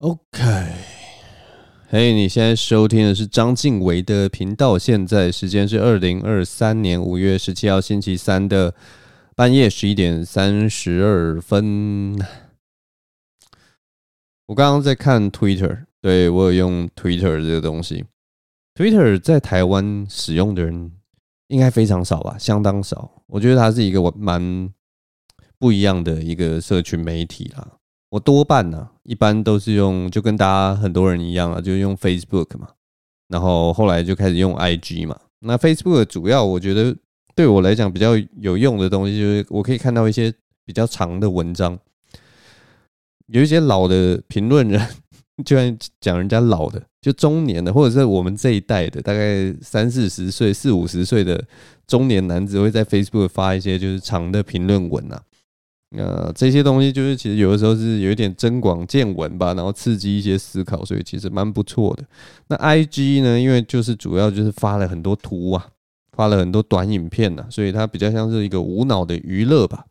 OK，嘿，你现在收听的是章晋唯的频道。现在时间是二零二三年五月十七号星期三的半夜十一点三十二分。我刚刚在看 Twitter，对，我有用 Twitter 这个东西。Twitter 在台湾使用的人应该非常少吧，相当少。我觉得它是一个蛮不一样的一个社群媒体啦。我多半呢、一般都是用，就跟大家很多人一样啊，就用 Facebook 嘛，然后后来就开始用 IG 嘛。那 Facebook 主要我觉得对我来讲比较有用的东西，就是我可以看到一些比较长的文章，有一些老的评论人，就算讲人家老的，就中年的，或者是我们这一代的，大概三四十岁、四五十岁的中年男子，会在 Facebook 发一些就是长的评论文啊。呃，这些东西就是其实有的时候是有一点增广见闻吧，然后刺激一些思考，所以其实蛮不错的。那 IG 呢，因为就是主要就是发了很多图啊，发了很多短影片呐，所以它比较像是一个无脑的娱乐吧。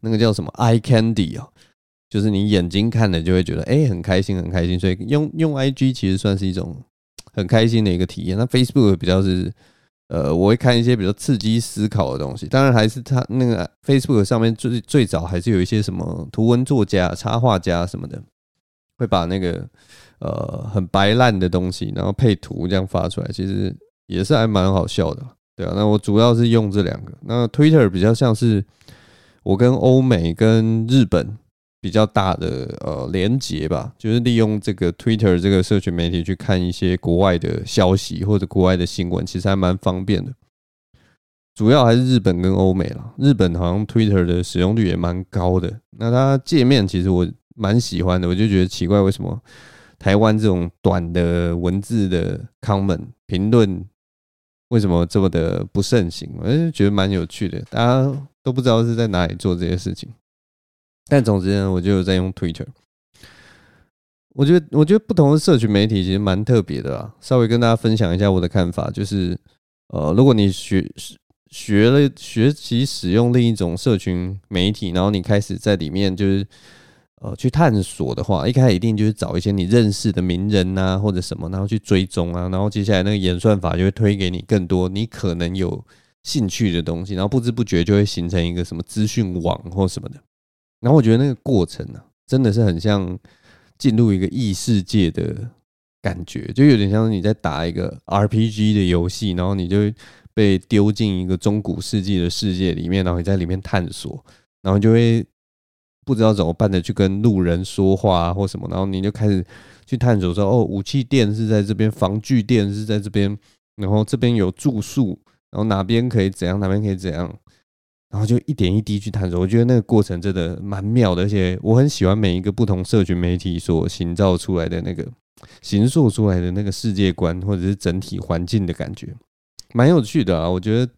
那个叫什么 I Candy 啊，就是你眼睛看了就会觉得哎很开心很开心，所以用用 IG 其实算是一种很开心的一个体验。那 Facebook 比较是。呃，我会看一些比较刺激思考的东西，当然还是他那个 Facebook 上面最最早还是有一些什么图文作家、插画家什么的，会把那个呃很白烂的东西，然后配图这样发出来，其实也是还蛮好笑的，对啊。那我主要是用这两个，那 Twitter 比较像是我跟欧美跟日本。比较大的呃连结吧，就是利用这个 Twitter 这个社群媒体去看一些国外的消息或者国外的新闻，其实还蛮方便的。主要还是日本跟欧美啦，日本好像 Twitter 的使用率也蛮高的。那它界面其实我蛮喜欢的，我就觉得奇怪，为什么台湾这种短的文字的 comment 评论为什么这么的不盛行？我就觉得蛮有趣的，大家都不知道是在哪里做这些事情。但总之呢，我就在用 Twitter。我觉得，我觉得不同的社群媒体其实蛮特别的啊。稍微跟大家分享一下我的看法，就是，呃，如果你学学了学习使用另一种社群媒体，然后你开始在里面就是呃去探索的话，一开始一定就是找一些你认识的名人啊或者什么，然后去追踪啊，然后接下来那个演算法就会推给你更多你可能有兴趣的东西，然后不知不觉就会形成一个什么资讯网或什么的。然后我觉得那个过程呢、啊，真的是很像进入一个异世界的感觉，就有点像你在打一个 RPG 的游戏，然后你就被丢进一个中古世纪的世界里面，然后你在里面探索，然后就会不知道怎么办的去跟路人说话或什么，然后你就开始去探索说，哦，武器店是在这边，防具店是在这边，然后这边有住宿，然后哪边可以怎样，哪边可以怎样。然后就一点一滴去探索，我觉得那个过程真的蛮妙的，而且我很喜欢每一个不同社群媒体所营造出来的那个形塑出来的那个世界观，或者是整体环境的感觉，蛮有趣的啊。我觉得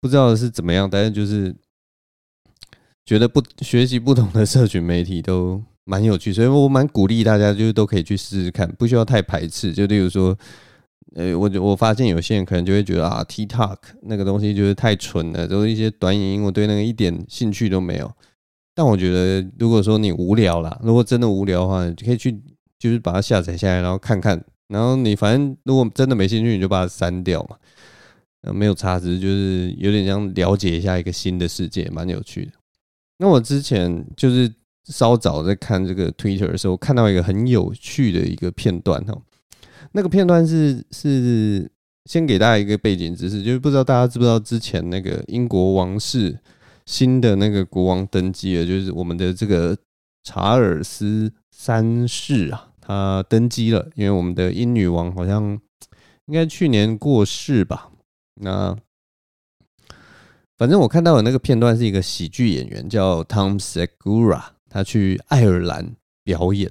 不知道是怎么样，但是就是觉得不学习不同的社群媒体都蛮有趣，所以我蛮鼓励大家就是都可以去试试看，不需要太排斥。就例如说。呃，我我发现有些人可能就会觉得啊，TikTok 那个东西就是太蠢了，都是一些短影音，我对那个一点兴趣都没有。但我觉得，如果说你无聊啦，如果真的无聊的话，你可以去就是把它下载下来，然后看看。然后你反正如果真的没兴趣，你就把它删掉嘛。没有差值，就是有点像了解一下一个新的世界，蛮有趣的。那我之前就是稍早在看这个 Twitter 的时候，看到一个很有趣的一个片段哈。那个片段是是先给大家一个背景知识，就是不知道大家知不知道之前那个英国王室新的那个国王登基了，就是我们的这个查尔斯三世啊，他登基了。因为我们的英女王好像应该去年过世吧。那反正我看到的那个片段是一个喜剧演员叫 Tom Segura，他去爱尔兰表演。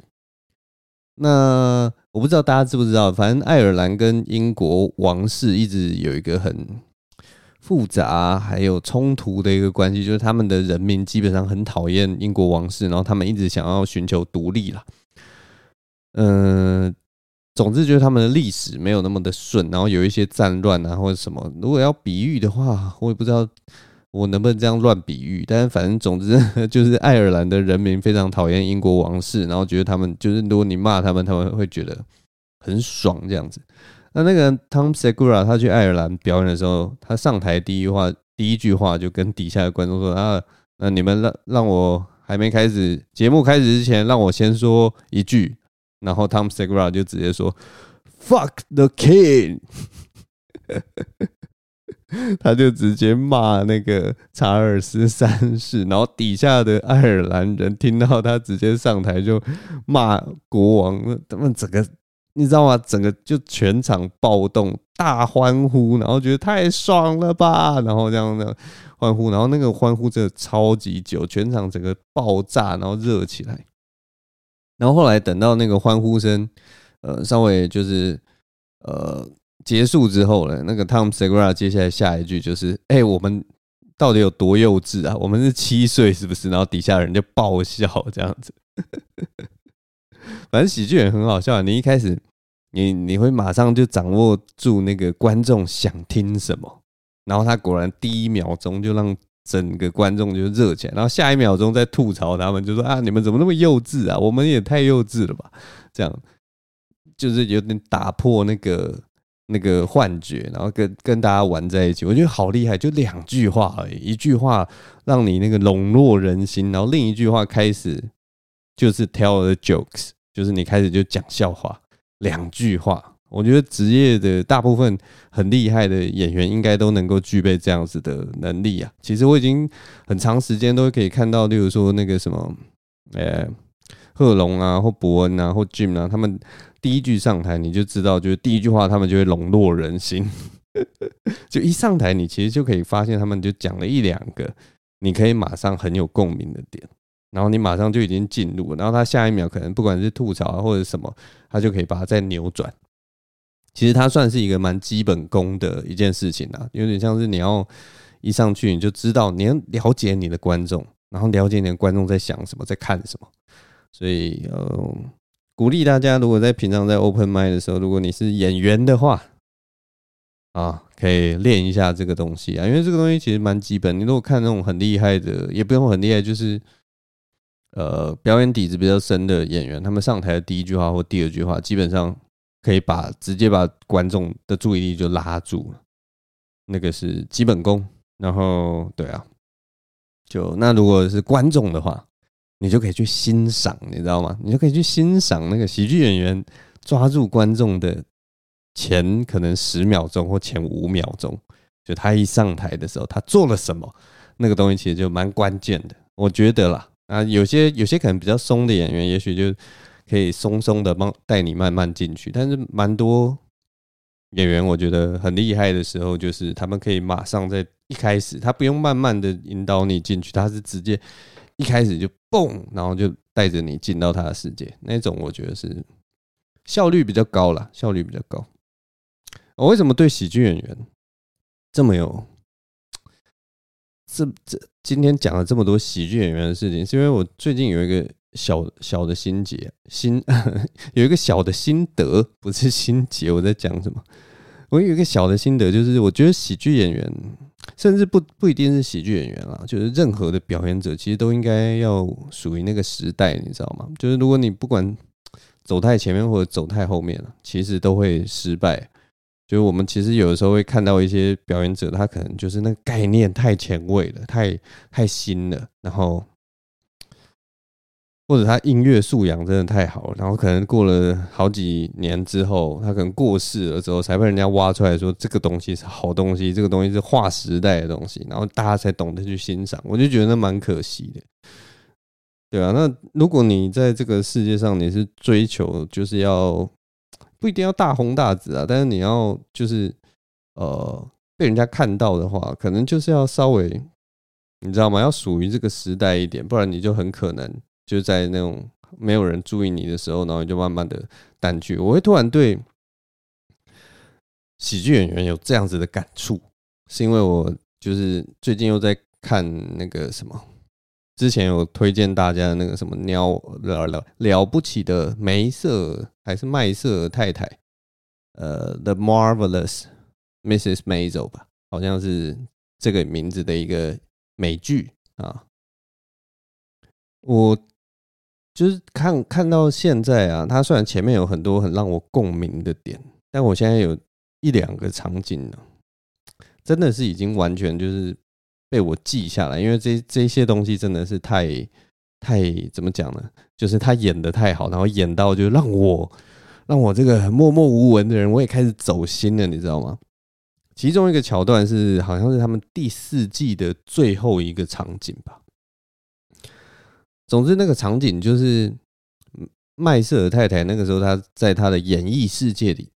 那我不知道大家知不知道，反正爱尔兰跟英国王室一直有一个很复杂还有冲突的一个关系，就是他们的人民基本上很讨厌英国王室，然后他们一直想要寻求独立啦。嗯，总之就是他们的历史没有那么的顺，然后有一些战乱啊或者什么。如果要比喻的话，我也不知道我能不能这样乱比喻？但是反正总之就是爱尔兰的人民非常讨厌英国王室，然后觉得他们就是如果你骂他们，他们会觉得很爽这样子。那那个 Tom Segura 他去爱尔兰表演的时候，他上台第一话第一句话就跟底下的观众说啊，那你们让让我还没开始节目开始之前，让我先说一句。然后 Tom Segura 就直接说 “fuck the king”。他就直接骂那个查尔斯三世，然后底下的爱尔兰人听到他直接上台就骂国王，他们整个你知道吗？整个就全场暴动，大欢呼，然后觉得太爽了吧，然后这样的欢呼，然后那个欢呼真的超级久，全场整个爆炸，然后热起来，然后后来等到那个欢呼声呃稍微就是呃。结束之后呢，那个 Tom Segura 接下来下一句就是：“哎、我们到底有多幼稚啊？我们是七岁是不是？”然后底下人就爆笑这样子。反正喜剧也很好笑。你一开始，你你会马上就掌握住那个观众想听什么，然后他果然第一秒钟就让整个观众就热起来，然后下一秒钟再吐槽他们，就说：“啊，你们怎么那么幼稚啊？我们也太幼稚了吧？”这样就是有点打破那个。那个幻觉，然后跟跟大家玩在一起，我觉得好厉害，就两句话而已，一句话让你那个笼络人心，然后另一句话开始就是 tell the jokes，就是你开始就讲笑话，两句话，我觉得职业的大部分很厉害的演员应该都能够具备这样子的能力啊。其实我已经很长时间都可以看到，例如说那个什么，呃，贺龙啊，或伯恩啊，或 Jim 啊，他们。第一句上台，你就知道，就是第一句话，他们就会笼络人心。就一上台，你其实就可以发现，他们就讲了一两个，你可以马上很有共鸣的点，然后你马上就已经进入，然后他下一秒可能不管是吐槽啊或者什么，他就可以把它再扭转。其实它算是一个蛮基本功的一件事情啊，有点像是你要一上去你就知道，你要了解你的观众，然后了解你的观众在想什么，在看什么，所以呃。鼓励大家，如果在平常在 open mic 的时候，如果你是演员的话，啊，可以练一下这个东西啊，因为这个东西其实蛮基本。你如果看那种很厉害的，也不用很厉害，就是呃，表演底子比较深的演员，他们上台的第一句话或第二句话，基本上可以把直接把观众的注意力就拉住了，那个是基本功。然后，对啊，就那如果是观众的话。你就可以去欣赏，你知道吗？你就可以去欣赏那个喜剧演员抓住观众的前可能十秒钟或前五秒钟，就他一上台的时候，他做了什么，那个东西其实就蛮关键的，我觉得啦。啊，有些有些可能比较松的演员，也许就可以松松的帮带你慢慢进去，但是蛮多演员我觉得很厉害的时候，就是他们可以马上在一开始，他不用慢慢的引导你进去，他是直接。一开始就蹦，然后就带着你进到他的世界，那种我觉得是效率比较高啦，效率比较高。我为什么对喜剧演员这么有这这今天讲了这么多喜剧演员的事情？是因为我最近有一个小小的心结，心 有一个小的心得，不是心结。我在讲什么？我有一个小的心得，就是我觉得喜剧演员。甚至不不一定是喜剧演员啦，就是任何的表演者，其实都应该要属于那个时代，你知道吗？就是如果你不管走太前面或者走太后面了，其实都会失败。就是我们其实有的时候会看到一些表演者，他可能就是那个概念太前卫了，太太新了，然后。或者他音乐素养真的太好了，然后可能过了好几年之后，他可能过世了之后，才被人家挖出来说这个东西是好东西，这个东西是划时代的东西，然后大家才懂得去欣赏。我就觉得那蛮可惜的，对啊，那如果你在这个世界上，你是追求就是要不一定要大红大紫啊，但是你要就是呃被人家看到的话，可能就是要稍微你知道吗？要属于这个时代一点，不然你就很可能。就在那种没有人注意你的时候，然后就慢慢的淡去。我会突然对喜剧演员有这样子的感触，是因为我就是最近又在看那个什么，之前有推荐大家的那个什么鸟了了了不起的梅瑟还是麦瑟太太，呃，The Marvelous Mrs. Maisel 吧，好像是这个名字的一个美剧啊。我就是看看到现在啊，它虽然前面有很多很让我共鸣的点，但我现在有一两个场景呢，真的是已经完全就是被我记下来，因为这这些东西真的是太太怎么讲呢？就是他演的太好，然后演到就让我让我这个默默无闻的人，我也开始走心了，你知道吗？其中一个桥段是好像是他们第四季的最后一个场景吧。总之，那个场景就是麦瑟尔太太那个时候，她在她的演艺世界里，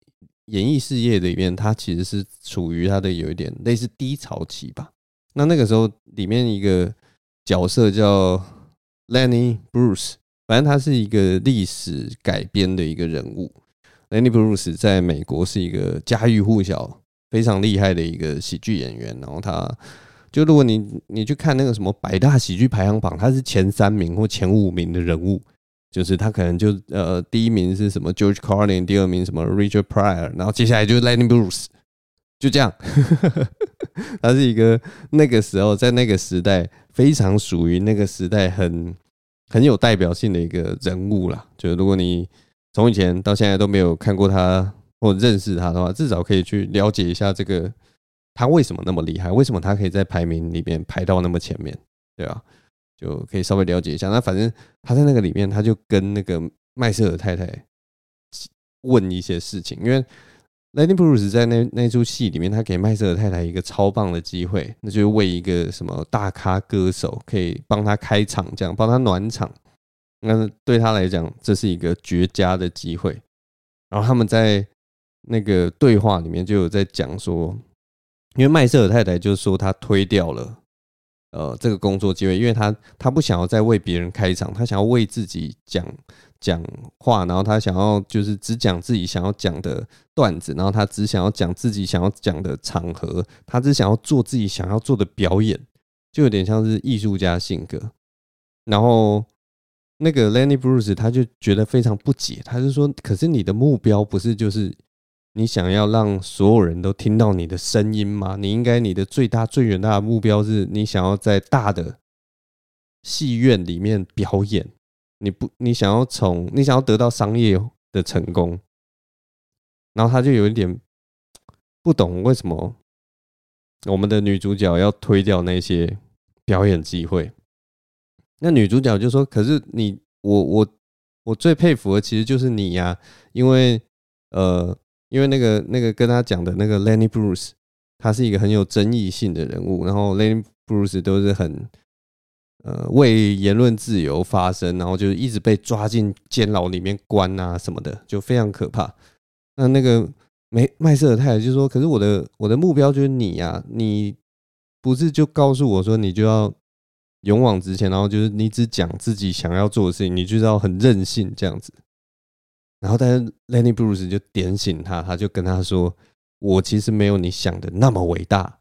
演艺事业里面，她其实是处于她的有一点类似低潮期吧。那那个时候，里面一个角色叫 Lenny Bruce，反正他是一个历史改编的一个人物。Lenny Bruce 在美国是一个家喻户晓、非常厉害的一个喜剧演员，然后他。就如果你你去看那个什么百大喜剧排行榜，他是前三名或前五名的人物，就是他可能就呃第一名是什么 George Carlin，第二名什么 Richard Pryor，然后接下来就是 Lenny Bruce，就这样，他是一个那个时候在那个时代非常属于那个时代很很有代表性的一个人物啦。就如果你从以前到现在都没有看过他或认识他的话，至少可以去了解一下这个。他为什么那么厉害？为什么他可以在排名里面排到那么前面？对吧？就可以稍微了解一下。那反正他在那个里面，他就跟那个麦瑟尔太太问一些事情。因为 Lady Bruce 在那那出戏里面，他给麦瑟尔太太一个超棒的机会，那就是为一个什么大咖歌手可以帮他开场，这样帮他暖场。那对他来讲，这是一个绝佳的机会。然后他们在那个对话里面就有在讲说。因为麦瑟尔太太就是说她推掉了，呃，这个工作机会，因为她她不想要再为别人开场，她想要为自己讲讲话，然后她想要就是只讲自己想要讲的段子，然后她只想要讲自己想要讲的场合，她只想要做自己想要做的表演，就有点像是艺术家性格。然后那个 Lenny Bruce 他就觉得非常不解，他就说：“可是你的目标不是就是？”你想要让所有人都听到你的声音吗？你应该你的最大最远大的目标是你想要在大的戏院里面表演。你不，你想要从你想要得到商业的成功。然后他就有一点不懂为什么我们的女主角要推掉那些表演机会。那女主角就说：“可是你，我，我，我最佩服的其实就是你呀，因为呃。”因为那个那个跟他讲的那个 Lenny Bruce，他是一个很有争议性的人物，然后 Lenny Bruce 都是很呃为言论自由发声，然后就一直被抓进监牢里面关啊什么的，就非常可怕。那那个没麦瑟尔太太就说：“可是我的我的目标就是你呀，你不是就告诉我说你就要勇往直前，然后就是你只讲自己想要做的事情，你就是要很任性这样子。”然后，但是 Lenny Bruce 就点醒他，他就跟他说：“我其实没有你想的那么伟大。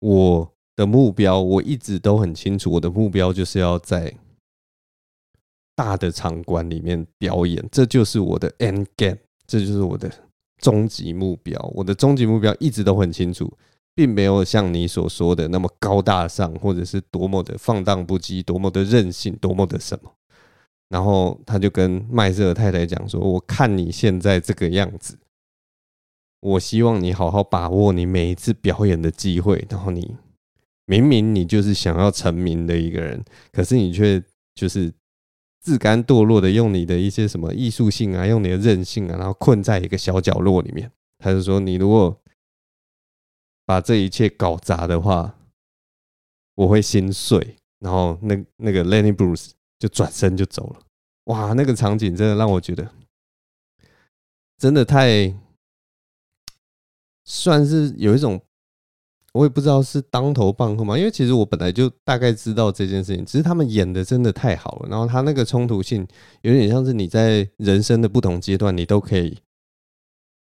我的目标我一直都很清楚，我的目标就是要在大的场馆里面表演，这就是我的 end game，这就是我的终极目标。我的终极目标一直都很清楚，并没有像你所说的那么高大上，或者是多么的放荡不羁，多么的任性，多么的什么。”然后他就跟麦瑟尔太太讲说：“我看你现在这个样子，我希望你好好把握你每一次表演的机会。然后你明明你就是想要成名的一个人，可是你却就是自甘堕落的用你的一些什么艺术性啊，用你的任性啊，然后困在一个小角落里面。他就说：你如果把这一切搞砸的话，我会心碎。然后那那个 Lenny Bruce。”就转身就走了，哇！那个场景真的让我觉得，真的太算是有一种，我也不知道是当头棒喝吗？因为其实我本来就大概知道这件事情，只是他们演的真的太好了。然后他那个冲突性有点像是你在人生的不同阶段，你都可以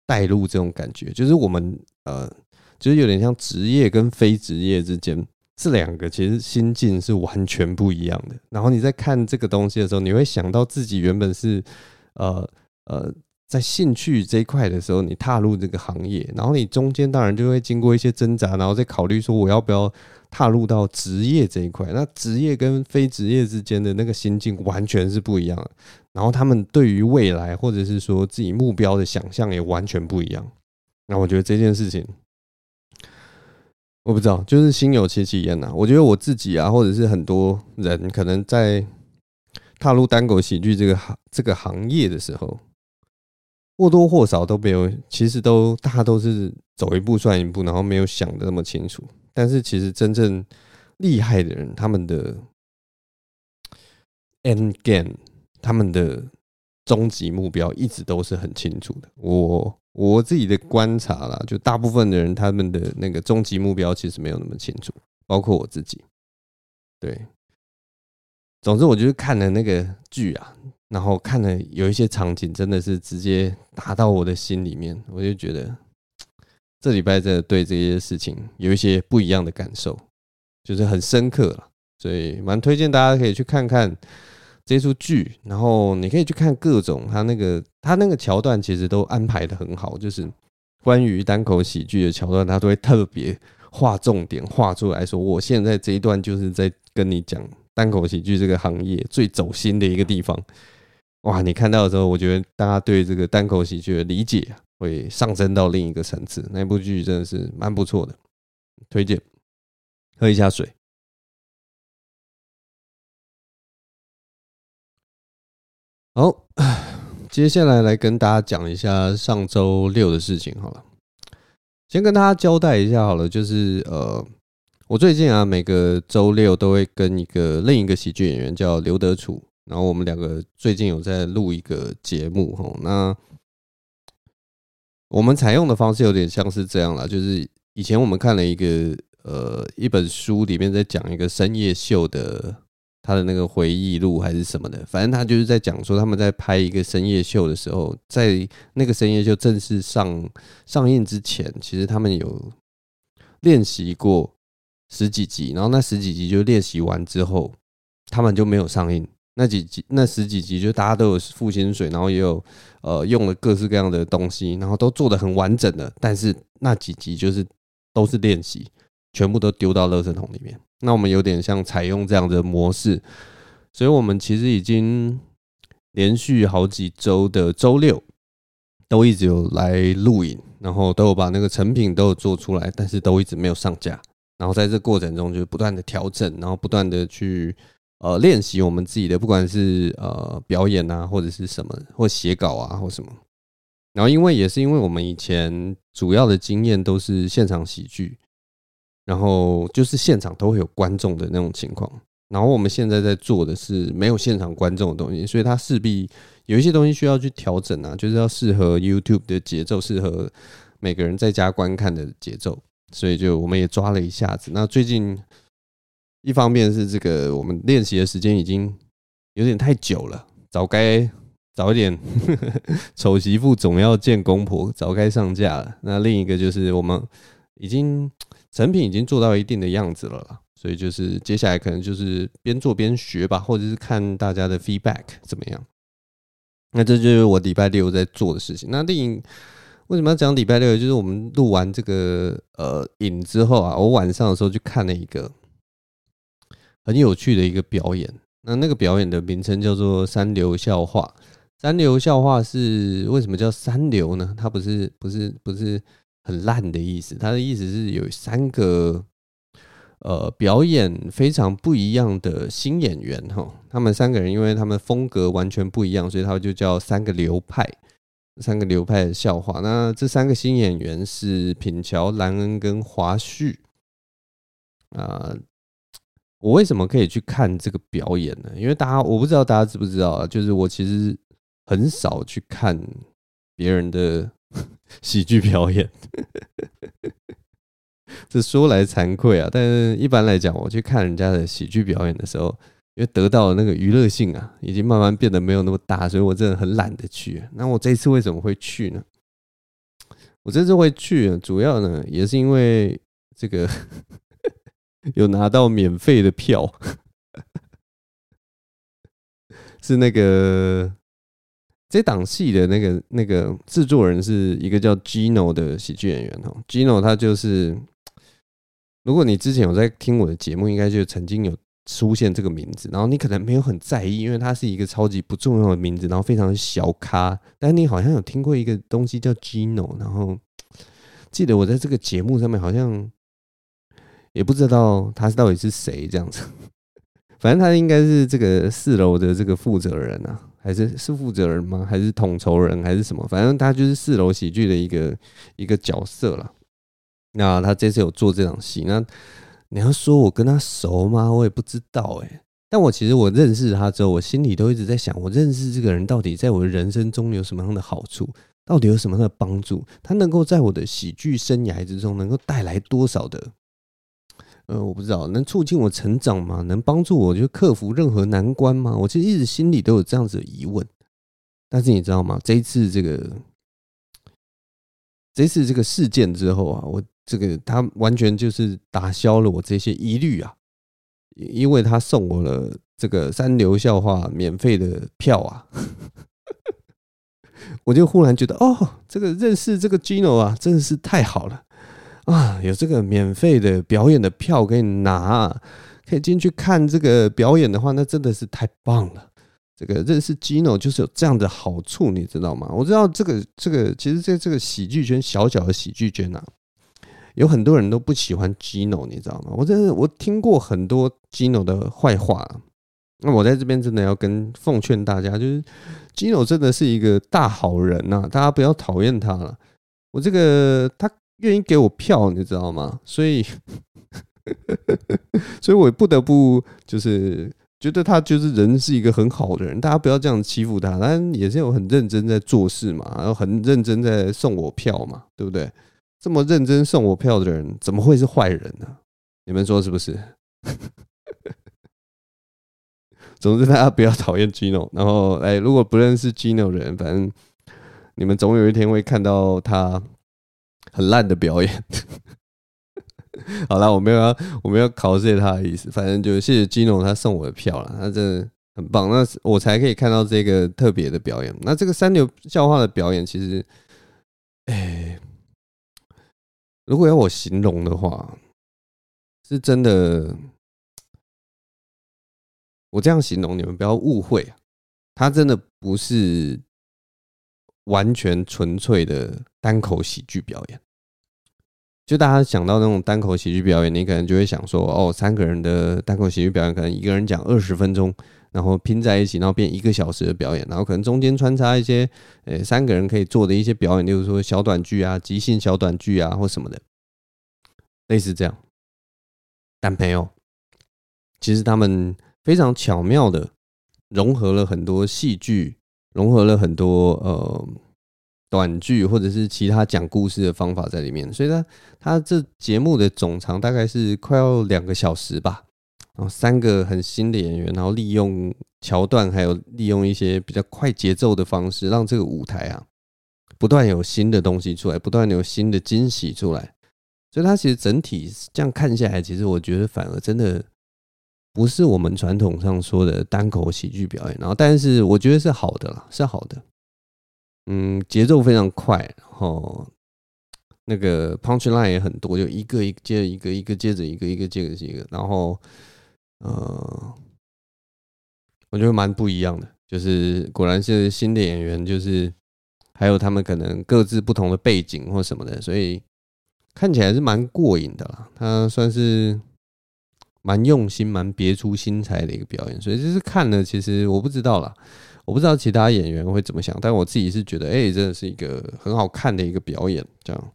带入这种感觉，就是我们呃，就是有点像职业跟非职业之间。这两个其实心境是完全不一样的。然后你在看这个东西的时候，你会想到自己原本是呃呃在兴趣这一块的时候，你踏入这个行业，然后你中间当然就会经过一些挣扎，然后再考虑说我要不要踏入到职业这一块。那职业跟非职业之间的那个心境完全是不一样的，然后他们对于未来或者是说自己目标的想象也完全不一样。那我觉得这件事情，我不知道，就是心有戚戚焉呐。我觉得我自己啊，或者是很多人可能在。踏入单口喜剧这个行这个行业的时候，或多或少都没有，其实都大家都是走一步算一步，然后没有想的那么清楚。但是其实真正厉害的人，他们的 end game，他们的终极目标一直都是很清楚的。我我自己的观察啦，就大部分的人他们的那个终极目标其实没有那么清楚，包括我自己，对。总之，我就是看了那个剧啊，然后看了有一些场景，真的是直接打到我的心里面。我就觉得这礼拜真的对这些事情有一些不一样的感受，就是很深刻了。所以蛮推荐大家可以去看看这出剧，然后你可以去看各种他那个他那个桥段，其实都安排的很好。就是关于单口喜剧的桥段，他都会特别画重点画出来说，我现在这一段就是在跟你讲。单口喜剧这个行业最走心的一个地方，哇！你看到的时候，我觉得大家对这个单口喜剧的理解会上升到另一个层次。那部剧真的是蛮不错的，推荐。喝一下水。好，接下来来跟大家讲一下上周六的事情。好了，先跟大家交代一下好了，就是呃。我最近啊，每个周六都会跟一个另一个喜剧演员叫刘德楚，然后我们两个最近有在录一个节目哈。那我们采用的方式有点像是这样啦，就是以前我们看了一个呃一本书，里面在讲一个深夜秀的他的那个回忆录还是什么的，反正他就是在讲说他们在拍一个深夜秀的时候，在那个深夜秀正式上上映之前，其实他们有练习过。十几集，然后那十几集就练习完之后，他们就没有上映。那几集，那十几集就大家都有付薪水，然后也有呃用了各式各样的东西，然后都做得很完整的。但是那几集就是都是练习，全部都丢到垃圾桶里面。那我们有点像采用这样的模式，所以我们其实已经连续好几周的周六都一直有来录影，然后都有把那个成品都有做出来，但是都一直没有上架。然后在这过程中，就不断的调整，然后不断的去呃练习我们自己的，不管是呃表演啊，或者是什么，或写稿啊，或什么。然后因为也是因为我们以前主要的经验都是现场喜剧，然后就是现场都会有观众的那种情况。然后我们现在在做的是没有现场观众的东西，所以它势必有一些东西需要去调整啊，就是要适合 YouTube 的节奏，适合每个人在家观看的节奏。所以就我们也抓了一下子。那最近一方面是这个我们练习的时间已经有点太久了，早该早一点。丑媳妇总要见公婆，早该上架了。那另一个就是我们已经成品已经做到一定的样子了啦，所以就是接下来可能就是边做边学吧，或者是看大家的 feedback 怎么样。那这就是我礼拜六在做的事情。那电影为什么要讲礼拜六？就是我们录完这个呃影之后啊，我晚上的时候去看了一个很有趣的一个表演。那那个表演的名称叫做“三流笑话”。三流笑话是为什么叫三流呢？它不是不是不是很烂的意思，他的意思是有三个呃表演非常不一样的新演员哈。他们三个人因为他们风格完全不一样，所以他就叫三个流派。三个流派的笑话，那这三个新演员是品乔、兰恩跟华胥啊。我为什么可以去看这个表演呢？因为大家我不知道大家知不知道啊，就是我其实很少去看别人的 喜剧表演。这说来惭愧啊，但是一般来讲，我去看人家的喜剧表演的时候。因为得到那个娱乐性啊，已经慢慢变得没有那么大，所以我真的很懒得去。那我这次为什么会去呢？我这次会去，主要呢也是因为这个 有拿到免费的票，是那个这档戏的那个那个制作人是一个叫 Gino 的喜剧演员哦。Gino 他就是，如果你之前有在听我的节目，应该就曾经有出现这个名字，然后你可能没有很在意，因为他是一个超级不重要的名字，然后非常小咖。但你好像有听过一个东西叫 Gino，然后记得我在这个节目上面好像也不知道他是到底是谁这样子。反正他应该是这个四楼的这个负责人啊，还是是负责人吗？还是统筹人，还是什么？反正他就是四楼喜剧的一个一个角色了。那他这次有做这场戏，那你要说我跟他熟吗？我也不知道哎、但我其实我认识他之后，我心里都一直在想，我认识这个人到底在我的人生中有什么样的好处？到底有什么样的帮助？他能够在我的喜剧生涯之中能够带来多少的？呃，我不知道能促进我成长吗？能帮助我就克服任何难关吗？我其实一直心里都有这样子的疑问。但是你知道吗？这一次这个，这次这个事件之后啊，我这个他完全就是打消了我这些疑虑啊，因为他送我了这个三流笑话免费的票啊，我就忽然觉得哦，这个认识这个 Gino 啊，真的是太好了。啊，有这个免费的表演的票可以拿，可以进去看这个表演的话，那真的是太棒了。这个认识 Gino 就是有这样的好处，你知道吗？我知道这个这个，其实在这个喜剧圈，小小的喜剧圈啊，有很多人都不喜欢 Gino，你知道吗？我真的我听过很多 Gino 的坏话。那我在这边真的要跟奉劝大家，就是 Gino 真的是一个大好人呐，大家不要讨厌他了。我这个他。愿意给我票，你知道吗？所以，所以我不得不就是觉得他就是人是一个很好的人，大家不要这样欺负他。但也是有很认真在做事嘛，然后很认真在送我票嘛，对不对？这么认真送我票的人，怎么会是坏人呢？你们说是不是？总之，大家不要讨厌 Gino。然后，哎，如果不认识 Gino 的人，反正你们总有一天会看到他。很烂的表演，好了，我没有要我没有考谢他的意思，反正就谢谢金龙他送我的票了，他真的很棒，那我才可以看到这个特别的表演。那这个三流笑话的表演，其实，哎，如果要我形容的话，是真的，我这样形容你们不要误会啊，他真的不是。完全纯粹的单口喜剧表演，就大家想到那种单口喜剧表演，你可能就会想说，哦，三个人的单口喜剧表演，可能一个人讲二十分钟，然后拼在一起，然后变一个小时的表演，然后可能中间穿插一些，呃，三个人可以做的一些表演，例如说小短剧啊、即兴小短剧啊或什么的，类似这样。但朋友，其实他们非常巧妙的融合了很多戏剧。融合了很多呃短剧或者是其他讲故事的方法在里面，所以呢，他这节目的总长大概是快要两个小时吧。然后三个很新的演员，然后利用桥段，还有利用一些比较快节奏的方式，让这个舞台啊不断有新的东西出来，不断有新的惊喜出来。所以它其实整体这样看下来，其实我觉得反而真的。不是我们传统上说的单口喜剧表演，然后但是我觉得是好的啦，是好的。嗯，节奏非常快，然后那个 punch line 也很多，就一个一个接着一个，一个接着一个，一个接着一个，然后呃，我觉得蛮不一样的，就是果然是新的演员，就是还有他们可能各自不同的背景或什么的，所以看起来是蛮过瘾的啦。他算是。蛮用心、蛮别出心裁的一个表演，所以就是看了，其实我不知道啦，我不知道其他演员会怎么想，但我自己是觉得，哎，真的是一个很好看的一个表演，这样。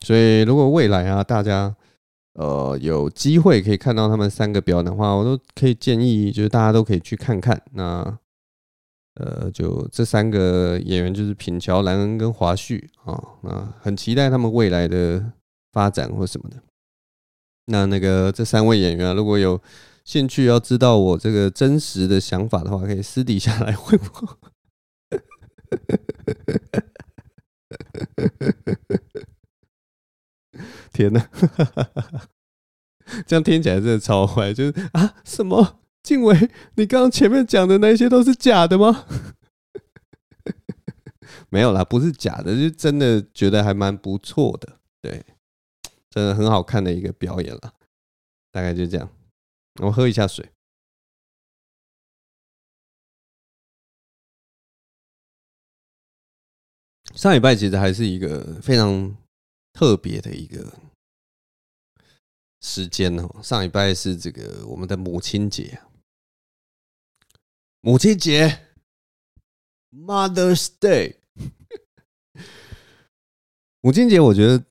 所以如果未来啊，大家呃有机会可以看到他们三个表演的话，我都可以建议，就是大家都可以去看看。那呃，就这三个演员就是品乔、兰恩跟华胥啊，那很期待他们未来的发展或什么的。那那个这三位演员啊，如果有兴趣要知道我这个真实的想法的话，可以私底下来问我。天哪，这样听起来真的超坏！就是啊，什么？静伟，你刚刚前面讲的那些都是假的吗？没有啦，不是假的，就真的觉得还蛮不错的，对，真的很好看的一个表演了。大概就这样，我喝一下水。上礼拜其实还是一个非常特别的一个时间哦。上礼拜是这个我们的母亲节，母亲节，Mother's Day。母亲节，我觉得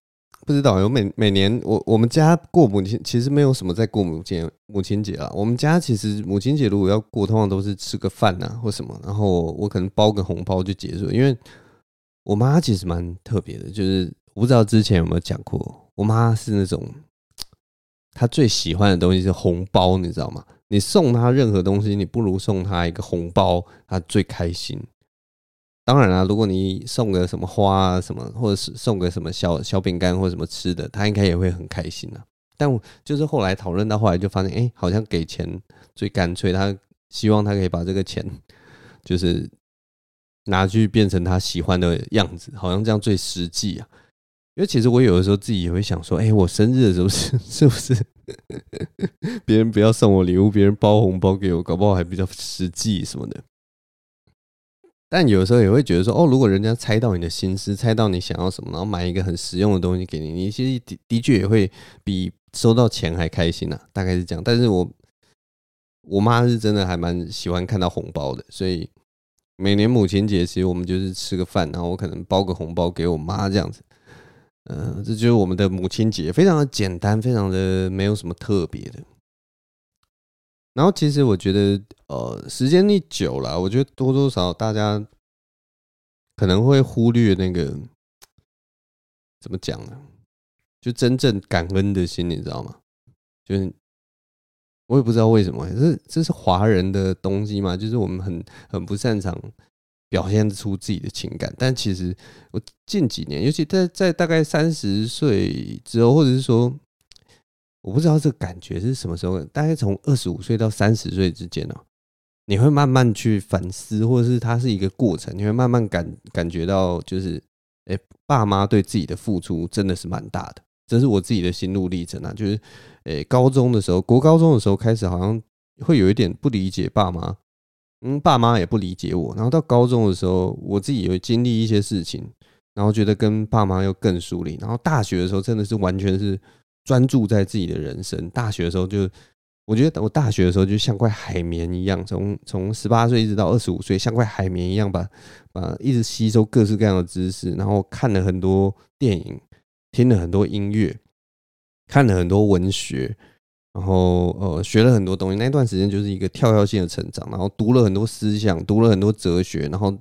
不知道有每每年我我们家过母亲，其实没有什么在过母亲母亲节啊。我们家其实母亲节如果要过，通常都是吃个饭呐或什么，然后我可能包个红包就结束，因为。我妈其实蛮特别的，就是我不知道之前有没有讲过，我妈是那种她最喜欢的东西是红包，你知道吗？你送她任何东西，你不如送她一个红包，她最开心。当然啦，如果你送个什么花啊什么，或者是送个什么小小饼干或什么吃的，他应该也会很开心啊。但就是后来讨论到后来，就发现，哎，好像给钱最干脆，他希望他可以把这个钱，就是。拿去变成他喜欢的样子，好像这样最实际啊。因为其实我有的时候自己也会想说，哎，我生日的时候是 是不是别人不要送我礼物，别人包红包给我，搞不好还比较实际什么的。但有时候也会觉得说，哦，如果人家猜到你的心思，猜到你想要什么，然后买一个很实用的东西给你，你其实的的确也会比收到钱还开心呐，大概是这样。但是我我妈是真的还蛮喜欢看到红包的，所以。每年母亲节，其实我们就是吃个饭，然后我可能包个红包给我妈这样子。嗯、呃，这就是我们的母亲节，非常的简单，非常的没有什么特别的。然后其实我觉得，呃，时间一久了，我觉得多多少少大家可能会忽略那个怎么讲呢？就真正感恩的心，你知道吗？就是。我也不知道为什么，这这是华人的东西嘛？就是我们很很不擅长表现出自己的情感。但其实我近几年，尤其在在大概三十岁之后，或者是说，我不知道这个感觉是什么时候，大概从二十五岁到三十岁之间哦，你会慢慢去反思，或者是它是一个过程，你会慢慢感感觉到，就是哎，爸妈对自己的付出真的是蛮大的。这是我自己的心路历程啊，就是，诶，高中的时候，国高中的时候开始，好像会有一点不理解爸妈，嗯，爸妈也不理解我。然后到高中的时候，我自己有经历一些事情，然后觉得跟爸妈又更疏离。然后大学的时候，真的是完全是专注在自己的人生。大学的时候，就我觉得我大学的时候就像块海绵一样，从从十八岁一直到二十五岁，像块海绵一样，把把一直吸收各式各样的知识，然后看了很多电影。听了很多音乐，看了很多文学，然后呃学了很多东西。那段时间就是一个跳跃性的成长，然后读了很多思想，读了很多哲学，然后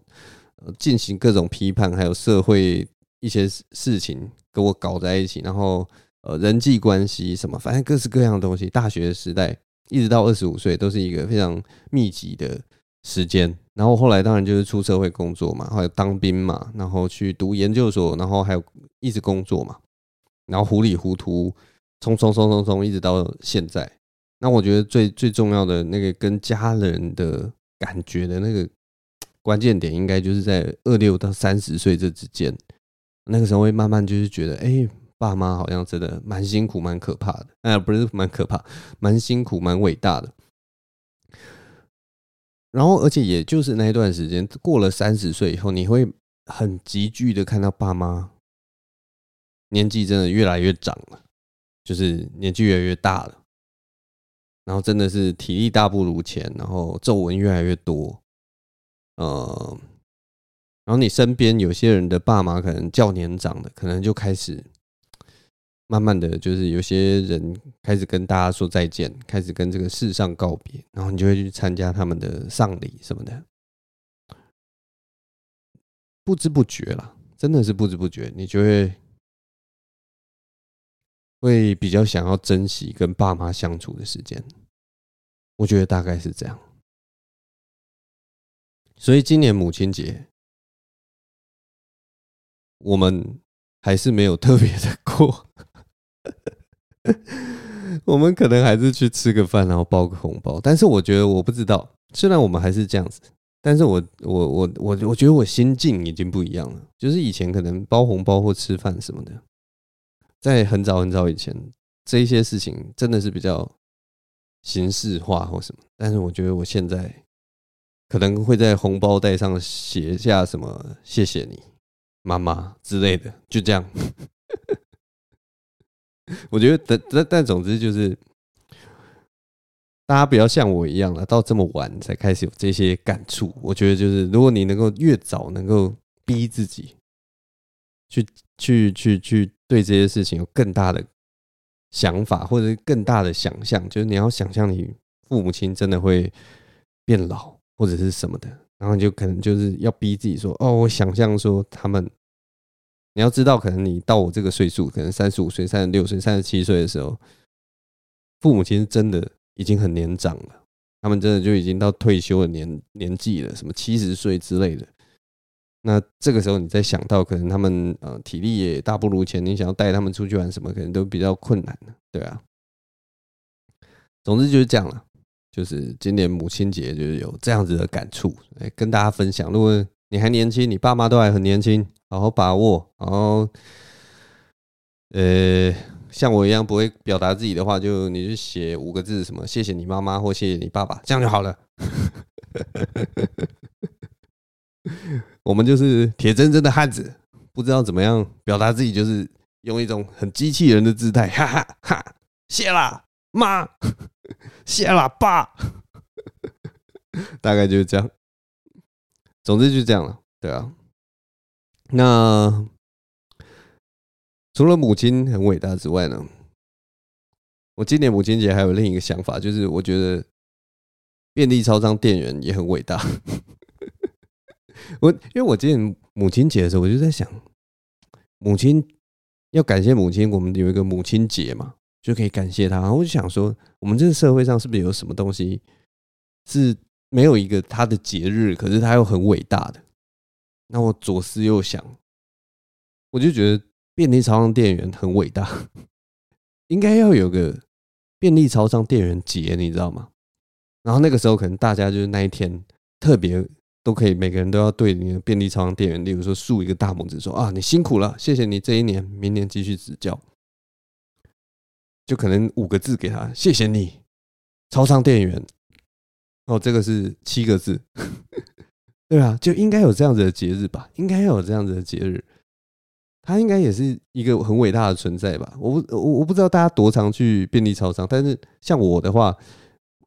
进行各种批判，还有社会一些事情跟我搞在一起，然后呃人际关系什么，反正各式各样的东西。大学时代一直到二十五岁都是一个非常密集的时间。然后后来当然就是出社会工作嘛，还有当兵嘛，然后去读研究所，然后还有一直工作嘛，然后糊里糊涂，冲冲冲冲冲，一直到现在。那我觉得最最重要的那个跟家人的感觉的那个关键点，应该就是在二六到三十岁这之间。那个时候会慢慢就是觉得，哎，爸妈好像真的蛮辛苦、蛮可怕的。哎，不是蛮可怕，蛮辛苦、蛮伟大的。然后，而且也就是那一段时间，过了三十岁以后，你会很急剧的看到爸妈年纪真的越来越长了，就是年纪越来越大了，然后真的是体力大不如前，然后皱纹越来越多，呃，然后你身边有些人的爸妈可能较年长的，可能就开始。慢慢的就是有些人开始跟大家说再见，开始跟这个世上告别，然后你就会去参加他们的丧礼什么的，不知不觉啦，真的是不知不觉，你就会会比较想要珍惜跟爸妈相处的时间，我觉得大概是这样。所以今年母亲节，我们还是没有特别的过。我们可能还是去吃个饭，然后包个红包。但是我觉得，我不知道，虽然我们还是这样子，但是我我我我我觉得我心境已经不一样了，就是以前可能包红包或吃饭什么的，在很早很早以前，这些事情真的是比较形式化或什么。但是我觉得我现在可能会在红包袋上写下什么“谢谢你，妈妈”之类的，就这样。我觉得，但但但总之就是。大家不要像我一样了，到这么晚才开始有这些感触。我觉得就是，如果你能够越早能够逼自己去去去去对这些事情有更大的想法，或者是更大的想象，就是你要想象你父母亲真的会变老或者是什么的，然后你就可能就是要逼自己说：“哦，我想象说他们，你要知道，可能你到我这个岁数，可能三十五岁、三十六岁、三十七岁的时候，父母亲真的。”已经很年长了，他们真的就已经到退休的年年纪了，什么七十岁之类的。那这个时候，你再想到可能他们呃体力也大不如前，你想要带他们出去玩什么，可能都比较困难，对啊。总之就是这样了，就是今年母亲节就是有这样子的感触，来跟大家分享。如果你还年轻，你爸妈都还很年轻，好好把握，然后呃。像我一样不会表达自己的话，就你就写五个字，什么谢谢你妈妈或谢谢你爸爸，这样就好了。我们就是铁铮铮的汉子，不知道怎么样表达自己，就是用一种很机器人的姿态，哈哈哈，谢啦妈，谢啦爸，大概就是这样。总之就这样了，对啊，那。除了母亲很伟大之外呢，我今年母亲节还有另一个想法，就是我觉得便利超商店员也很伟大。我因为我今年母亲节的时候，我就在想，母亲要感谢母亲，我们有一个母亲节嘛，就可以感谢她。然后我就想说，我们这个社会上是不是有什么东西是没有一个他的节日，可是他又很伟大的？那我左思右想，我就觉得。便利超商店员很伟大，应该要有个便利超商店员节，你知道吗？然后那个时候可能大家就是那一天特别都可以，每个人都要对你的便利超商店员，例如说竖一个大拇指，说啊，你辛苦了，谢谢你这一年，明年继续指教。就可能五个字给他，谢谢你，超商店员。哦，这个是七个字，对啊，就应该有这样子的节日吧？应该有这样子的节日。他应该也是一个很伟大的存在吧？我，我我不知道大家多常去便利超商，但是像我的话，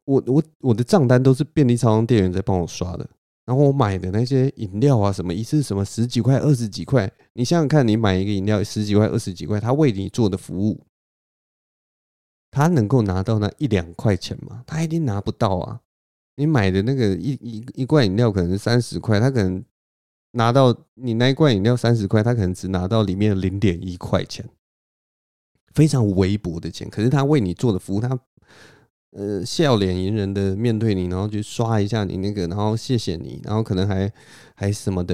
我我我的账单都是便利超商店员在帮我刷的。然后我买的那些饮料啊，什么一次什么十几块、二十几块，你想想看，你买一个饮料十几块、二十几块，他为你做的服务，他能够拿到那一两块钱吗？他一定拿不到啊！你买的那个一一一罐饮料可能是三十块，他可能。拿到你那一罐饮料三十块，他可能只拿到里面零点一块钱，非常微薄的钱。可是他为你做的服务，他呃笑脸迎人的面对你，然后去刷一下你那个，然后谢谢你，然后可能还还什么的，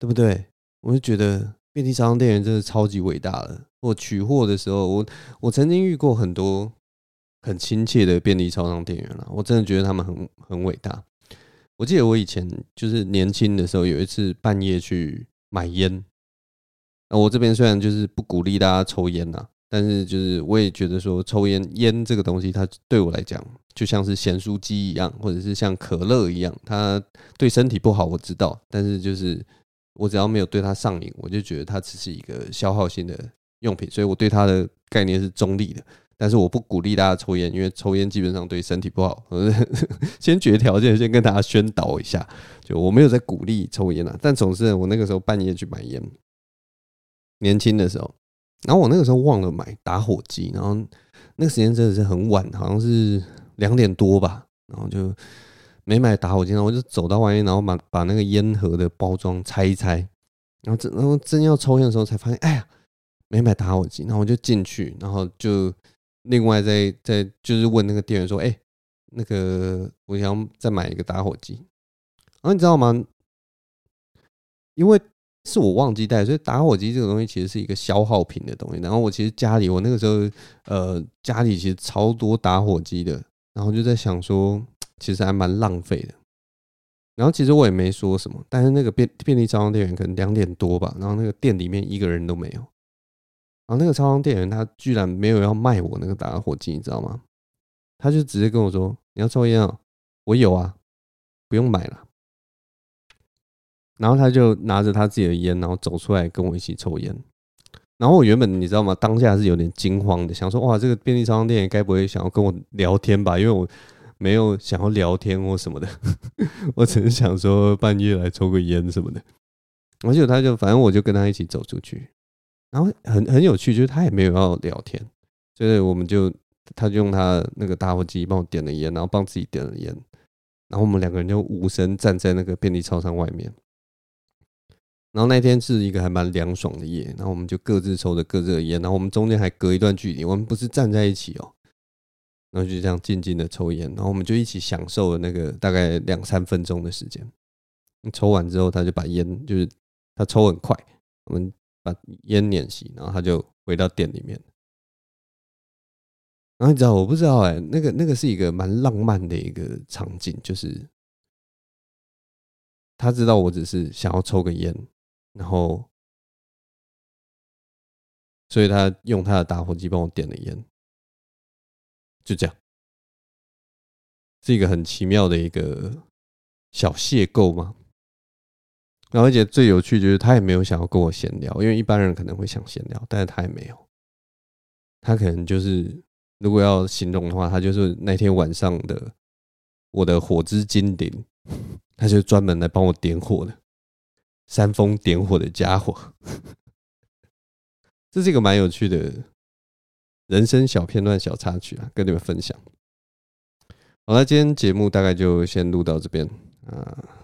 对不对？我就觉得便利商店员真的超级伟大了。我取货的时候，我我曾经遇过很多很亲切的便利超商店员了，我真的觉得他们很很伟大。我记得我以前就是年轻的时候，有一次半夜去买烟。那我这边虽然就是不鼓励大家抽烟呐，但是就是我也觉得说抽烟烟这个东西，它对我来讲就像是咸酥鸡一样，或者是像可乐一样，它对身体不好，我知道。但是就是我只要没有对它上瘾，我就觉得它只是一个消耗性的用品，所以我对它的概念是中立的。但是我不鼓励大家抽烟，因为抽烟基本上对身体不好。先决条件，先跟大家宣导一下，就我没有在鼓励抽烟啊。但总是我那个时候半夜去买烟，年轻的时候，然后我那个时候忘了买打火机，然后那个时间真的是很晚，好像是两点多吧，然后就没买打火机，然后我就走到外面，然后把把那个烟盒的包装拆一拆，然后真然后真要抽烟的时候才发现，哎呀，没买打火机，然后我就进去，然后就。另外再，再就是问那个店员说：“哎、那个我想再买一个打火机。”然后你知道吗？因为是我忘记带，所以打火机这个东西其实是一个消耗品的东西。然后我其实家里，我那个时候呃家里其实超多打火机的。然后就在想说，其实还蛮浪费的。然后其实我也没说什么，但是那个便便利商店员可能两点多吧，然后那个店里面一个人都没有，然后那个超商店员他居然没有要卖我那个打火机，你知道吗？他就直接跟我说：“你要抽烟啊？我有啊，不用买了。”然后他就拿着他自己的烟，然后走出来跟我一起抽烟。然后我原本你知道吗？当下是有点惊慌的，想说：“哇，这个便利超商店员该不会想要跟我聊天吧？”因为我。没有想要聊天或什么的，我只是想说半夜来抽个烟什么的。而且他就反正我就跟他一起走出去，然后很很有趣，就是他也没有要聊天，所以我们就他就用他那个打火机帮我点了烟，然后帮自己点了烟，然后我们两个人就无声站在那个便利超商外面。然后那天是一个还蛮凉爽的夜，然后我们就各自抽着各自的烟，然后我们中间还隔一段距离，我们不是站在一起哦。然后就这样静静的抽烟，然后我们就一起享受了那个大概两三分钟的时间。抽完之后，他就把烟，就是他抽很快，我们把烟捻熄，然后他就回到店里面。然后你知道，我不知道哎，那个那个是一个蛮浪漫的一个场景，就是他知道我只是想要抽个烟，然后所以他用他的打火机帮我点了烟。就这样，是一个很奇妙的一个小邂逅吗。然后而且最有趣就是他也没有想要跟我闲聊，因为一般人可能会想闲聊，但是他也没有。他可能就是如果要形容的话，他就是那天晚上的我的火之精灵，他就专门来帮我点火的，煽风点火的家伙。这是一个蛮有趣的。人生小片段、小插曲啊，跟你们分享。好了，今天节目大概就先录到这边啊。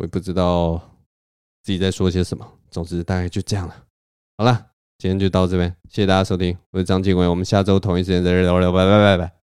我也不知道自己在说些什么，总之大概就这样了。好了，今天就到这边，谢谢大家收听，我是张继伟，我们下周同一时间再聊聊，拜拜拜拜。